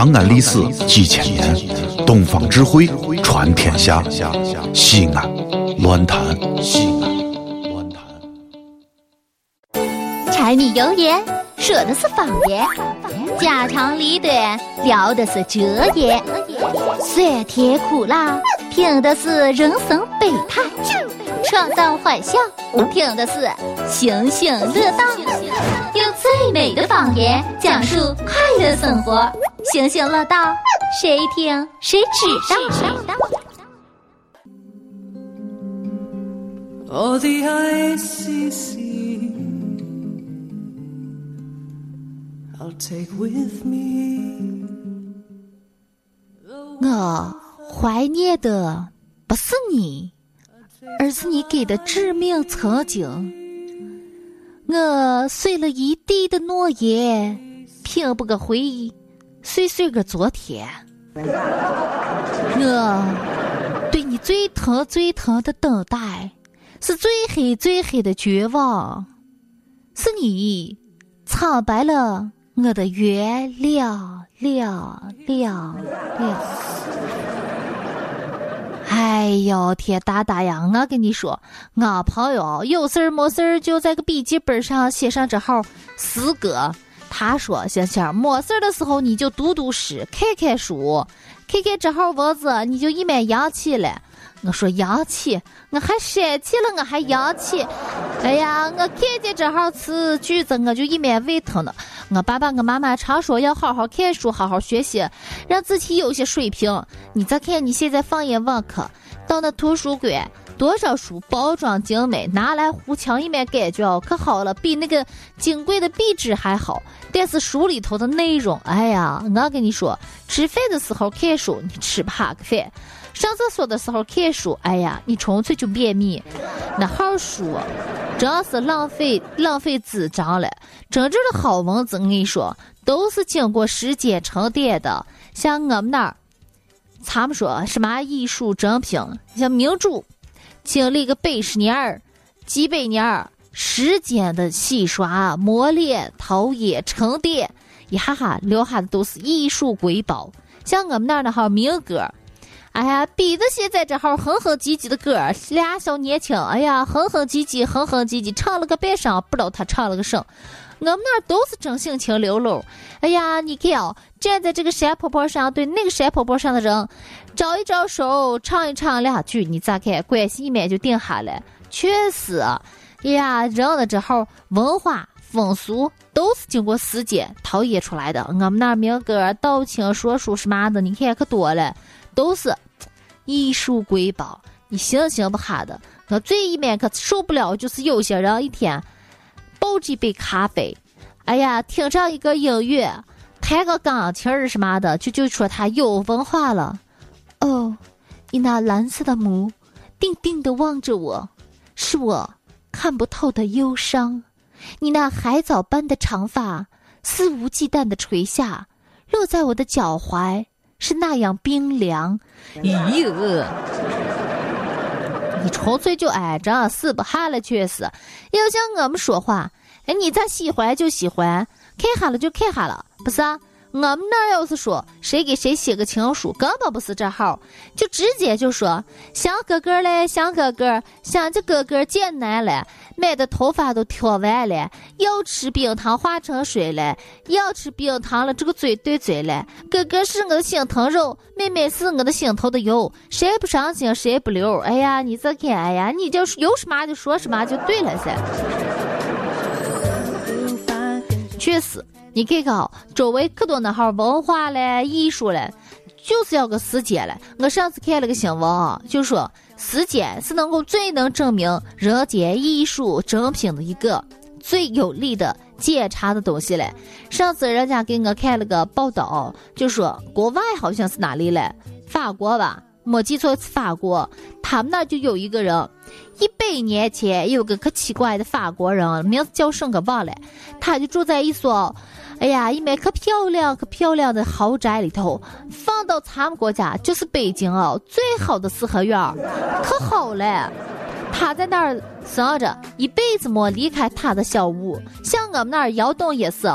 长安历史几千年，东方智慧传天下。西安，乱谈西安，乱谈。柴米油盐说的是方言，家长里短聊的是哲言，酸甜苦辣听的是人生百态，创造欢笑听的是醒醒乐道，用最美的方言讲述快乐生活，星星乐道，谁听谁知道。Oh, the ICC, I'll take with me. 我怀念的不是你，而是你给的致命曾经。我碎了一地的诺言，拼不个回忆，碎碎个昨天。我对你最疼最疼的等待，是最黑最黑的绝望，是你苍白了我的原谅谅谅谅。哎呦天大大呀！我跟你说，我朋友有事儿没事儿就在个笔记本上写上这号诗歌。他说：“星星，没事的时候你就读读诗，看看书，看看这号文字，你就一面洋气了。”我说洋气，我还生气了，我还洋气。哎呀，我看见这号词句子，我就一面胃疼了。我爸爸、我妈妈常说要好好看书，好好学习，让自己有些水平。你再看你现在放眼网课，到那图书馆，多少书包装精美，拿来糊墙一面感觉哦，可好了，比那个金贵的壁纸还好。但是书里头的内容，哎呀，我跟你说，吃饭的时候看书，你吃不下个饭。上厕所的时候看书，哎呀，你纯粹就便秘。那号书真是浪费浪费纸张了。真正的好文字，我跟你说，都是经过时间沉淀的。像我们那儿，他们说什么艺术珍品，像名著，经历个百十年儿、几百年儿时间的洗刷、磨练、陶冶、沉淀，一哈哈留下的都是艺术瑰宝。像我们那儿那号民歌。哎呀，比的现在这号哼哼唧唧的歌，俩小年轻，哎呀，哼哼唧唧，哼哼唧唧，唱了个半晌，不知道他唱了个什。我们那儿都是真性情流露。哎呀，你看哦，站在这个山坡坡上，对那个山坡坡上的人招一招手，唱一唱两句，你咋看？关系一面就定下来。确实，哎呀，人的这号文化风俗都是经过时间陶冶出来的。我们那儿民歌、道情、说书什么的，你看可多了。都是艺术瑰宝，你信信不哈的。我最一面可受不了，就是有些人一天抱着一杯咖啡，哎呀，听上一个音乐，弹个钢琴儿什么的，就就说他有文化了。哦，你那蓝色的眸，定定的望着我，是我看不透的忧伤。你那海藻般的长发，肆无忌惮的垂下，落在我的脚踝。是那样冰凉，咦呦！你纯粹就挨着死不哈了，确实。要像我们说话，哎，你咋喜欢就喜欢，看哈了就看哈了，不是？我们那儿要是说谁给谁写个情书，根本不是这号，就直接就说想哥哥嘞，想哥哥，想着哥哥见难了，买的头发都挑完了，要吃冰糖化成水了，要吃冰糖了，这个嘴对嘴了。哥哥是我的心疼肉，妹妹是我的心头的油，谁不伤心谁不留。哎呀，你这看，哎呀，你就有什么就说什么就对了噻。确实。你看看，周围可多那号文化嘞、艺术嘞，就是要个时间嘞。我上次看了个新闻啊，就说时间是能够最能证明人间艺术珍品的一个最有力的检查的东西嘞。上次人家给我看了个报道，就说国外好像是哪里嘞，法国吧，没记错是法国，他们那就有一个人，一百年前有个可奇怪的法国人，名字叫什么忘了，他就住在一所。哎呀，一面可漂亮可漂亮的豪宅里头，放到咱们国家就是北京哦，最好的四合院儿可好了。他在那儿生着，一辈子没离开他的小屋。像我们那儿窑洞也是，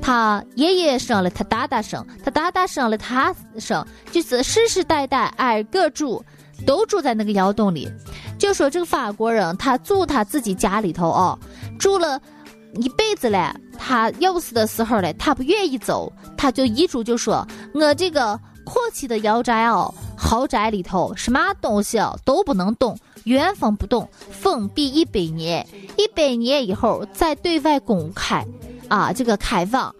他爷爷生了，他大大生，他大大生了，他生，就是世世代代挨个住，都住在那个窑洞里。就说这个法国人，他住他自己家里头哦，住了一辈子嘞。他要死的时候嘞，他不愿意走，他就遗嘱就说：“我这个阔气的姚宅哦，豪宅里头什么东西都不能动，原封不动，封闭一百年，一百年以后再对外公开，啊，这个开放。”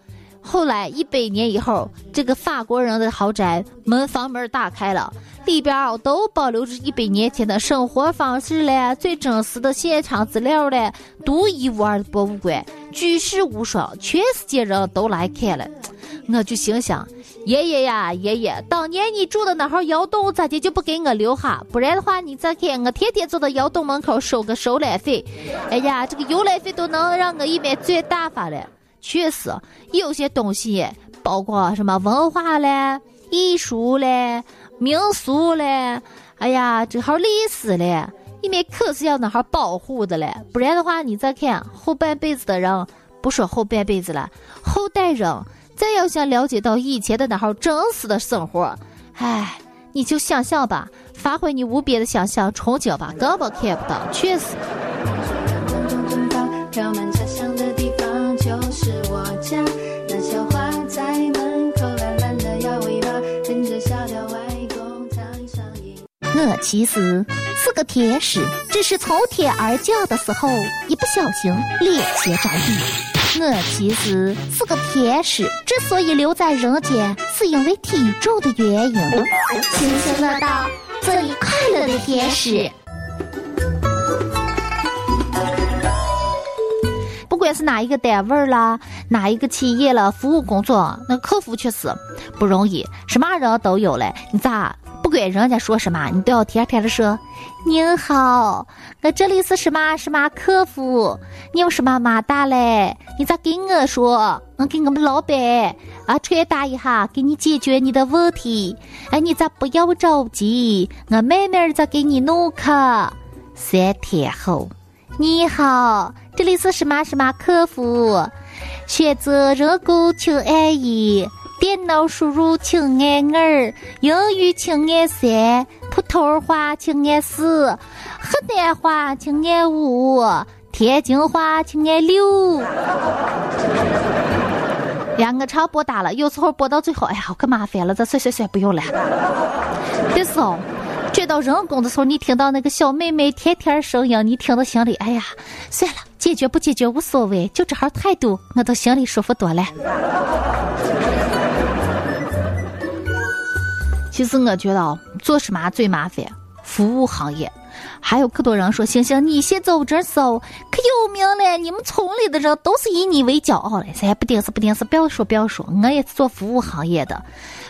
后来一百年以后，这个法国人的豪宅门房门打开了，里边都保留着一百年前的生活方式嘞，最真实的现场资料嘞，独一无二的博物馆，举世无双，全世界人都来看了。我就心想，爷爷呀，爷爷，当年你住的那号窑洞，咋的就不给我留下？不然的话，你再看我天天坐到窑洞门口收个收览费，哎呀，这个游览费都能让我一面最大发了。确实，有些东西，包括什么文化嘞、艺术嘞、民俗嘞，哎呀，这号历史嘞，你们可是要那号保护的嘞。不然的话，你再看后半辈子的人，不说后半辈子了，后代人再要想了解到以前的那号真实的生活，哎，你就想象吧，发挥你无边的想象憧憬吧，根本看不到，确实。我其实是个天使，只是从天而降的时候一不小心脸前着地。我其实是个天使，之所以留在人间，是因为体重的原因。星星乐道，做你快乐的天使。不管是哪一个单位啦，哪一个企业了，服务工作，那客服确实不容易，什么人都有嘞，你咋？不管人家说什么，你都要天天的说：“您好，我这里是什么什么客服，你有什么麻烦嘞？你咋给我说？我给我们老板啊传达一下，给你解决你的问题。哎，你咋不要着急？我慢慢再给你弄去。三天后，你好，这里是什么什么客服，选择人工请按一。”电脑输入请按二，英语请按三，普通话请按四，河南话请按五，天津话请按六。呀，我常拨打了，有时候拨到最后，哎呀，可麻烦了，这算算算，不用了。但是，转到人工的时候，你听到那个小妹妹甜甜声音，你听到心里，哎呀，算了，解决不解决无所谓，就这号态度，我都心里舒服多了。其实我觉得做什么最麻烦，服务行业。还有可多人说：“星星，你先走这搜可有名了，你们村里的人都是以你为骄傲嘞。”咱不顶是不顶是，不要说不要说，我也是做服务行业的，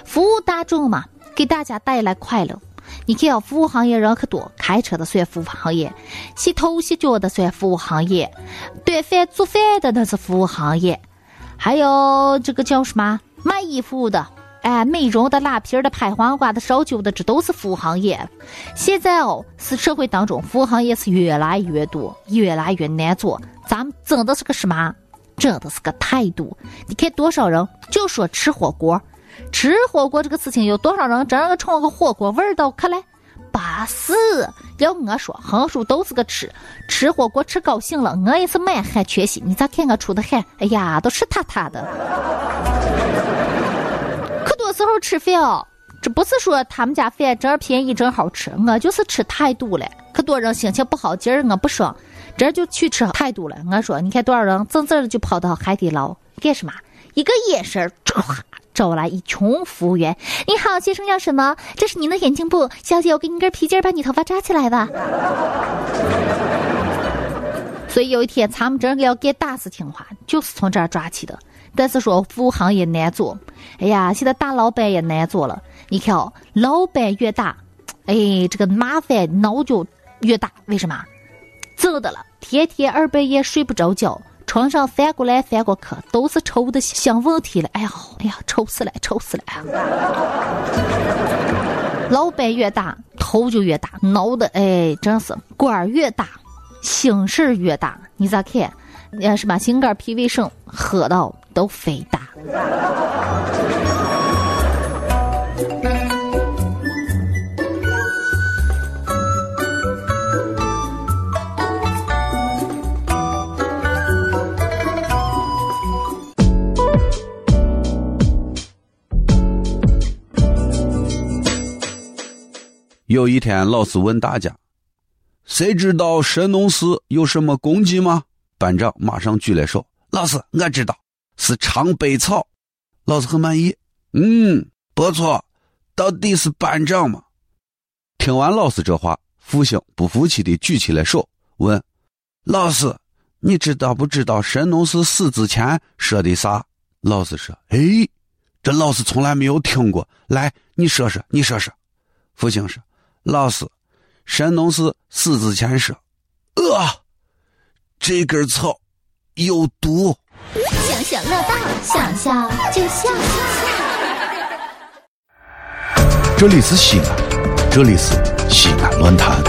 服务大众嘛，给大家带来快乐。你看，服务行业人可多，开车的算服务行业，洗头洗脚的算服务行业，端饭做饭的那是服务行业，还有这个叫什么卖衣服的。哎，美容的、拉皮的、拍黄瓜的、烧酒的，这都是服务行业。现在哦，是社会当中服务行业是越来越多，越来越难做。咱们真的是个什么？真的是个态度。你看多少人就说吃火锅，吃火锅这个事情，有多少人真个冲个火锅味道可来？巴适。要我说，横竖都是个吃，吃火锅吃高兴了，我也是满汉全席。你咋看我出的汗？哎呀，都湿塌塌的。时候吃饭哦，这不是说他们家饭真便宜真好吃，我就是吃态度了。可多人心情不好，今儿我不爽，这就去吃态度了。我说，你看多少人正正的就跑到海底捞干什么？一个眼神，唰，招来一群服务员。你好，先生要什么？这是您的眼镜布，小姐，我给你根皮筋，把你头发扎起来吧。所以有一天，咱们这个要干大事情的话，就是从这儿抓起的。但是说服务行业难做，哎呀，现在大老板也难做了。你看哦，老板越大，哎，这个麻烦闹就越大。为什么？走的了，天天二半夜睡不着觉，床上翻过来翻过去，都是愁的想问题了。哎呀，哎呀，愁死了，愁死了。老板越大，头就越大，闹的哎，真是官儿越大，心事儿越大。你咋看？要是把心肝脾胃肾，喝到都肥大。有一天，老师问大家：“谁知道神农氏有什么功绩吗？”班长马上举了手：“老师，我知道，是尝百草。”老师很满意：“嗯，不错，到底是班长嘛。”听完老师这话，复兴不服气的举起了手，问：“老师，你知道不知道神农氏死之前说的啥？”老师说：“哎，这老师从来没有听过，来，你说说，你说说。”复兴说。老师，神农氏死之前说：“呃，这根草有毒。”想想乐道，想笑就笑。这里是西安，这里是西安论坛。